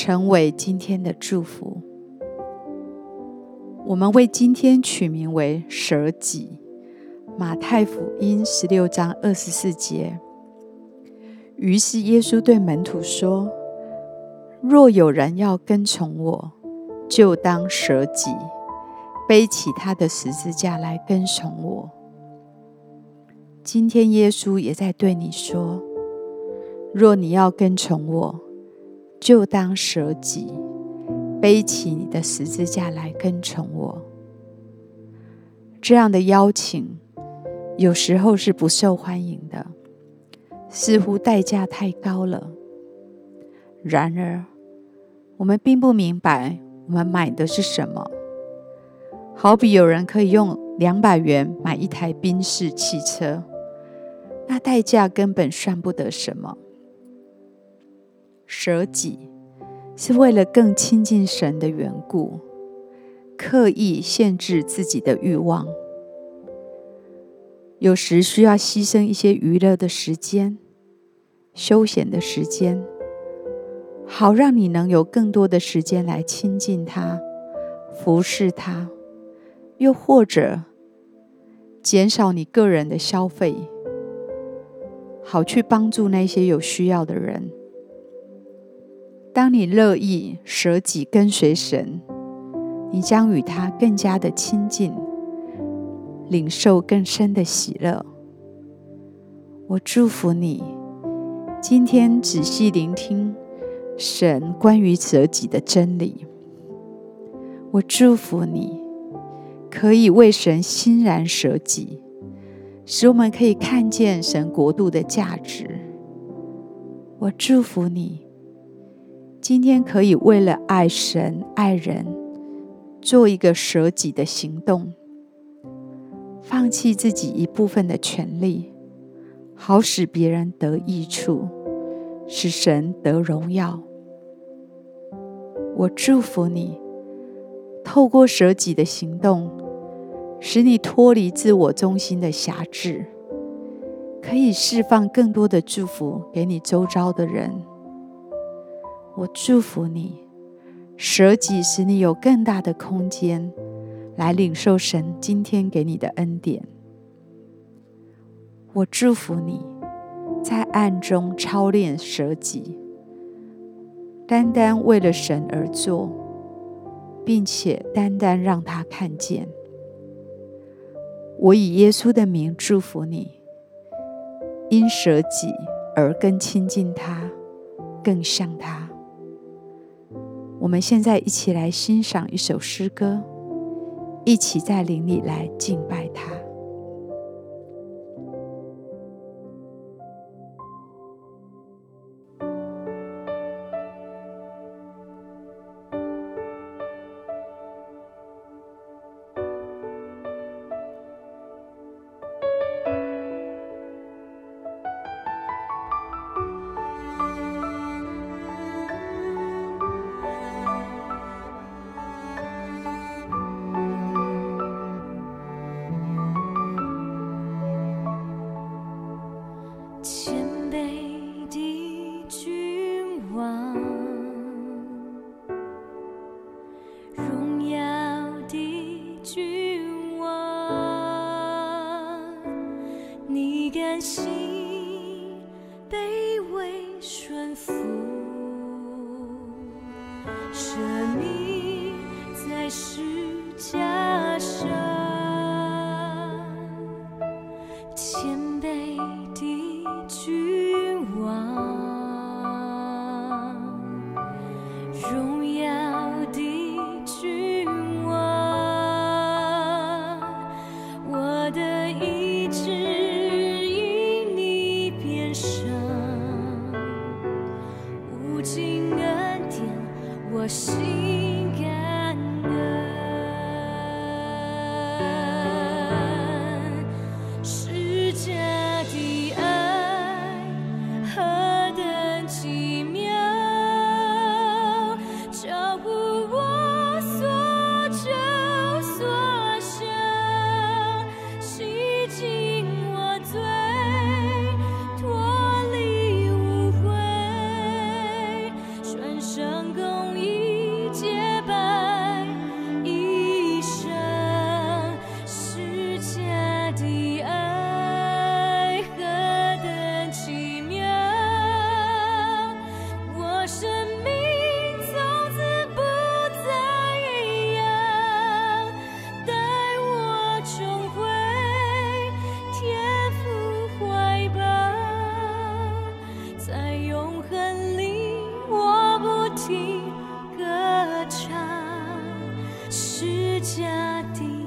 成为今天的祝福。我们为今天取名为舍己。马太福音十六章二十四节。于是耶稣对门徒说：“若有人要跟从我，就当舍己，背起他的十字架来跟从我。”今天耶稣也在对你说：“若你要跟从我。”就当舍己，背起你的十字架来跟从我。这样的邀请有时候是不受欢迎的，似乎代价太高了。然而，我们并不明白我们买的是什么。好比有人可以用两百元买一台宾士汽车，那代价根本算不得什么。舍己是为了更亲近神的缘故，刻意限制自己的欲望。有时需要牺牲一些娱乐的时间、休闲的时间，好让你能有更多的时间来亲近他、服侍他；又或者减少你个人的消费，好去帮助那些有需要的人。当你乐意舍己跟随神，你将与他更加的亲近，领受更深的喜乐。我祝福你，今天仔细聆听神关于舍己的真理。我祝福你，可以为神欣然舍己，使我们可以看见神国度的价值。我祝福你。今天可以为了爱神爱人，做一个舍己的行动，放弃自己一部分的权利，好使别人得益处，使神得荣耀。我祝福你，透过舍己的行动，使你脱离自我中心的辖制，可以释放更多的祝福给你周遭的人。我祝福你，舍己使你有更大的空间来领受神今天给你的恩典。我祝福你，在暗中操练舍己，单单为了神而做，并且单单让他看见。我以耶稣的名祝福你，因舍己而更亲近他，更像他。我们现在一起来欣赏一首诗歌，一起在灵里来敬拜他。我。家的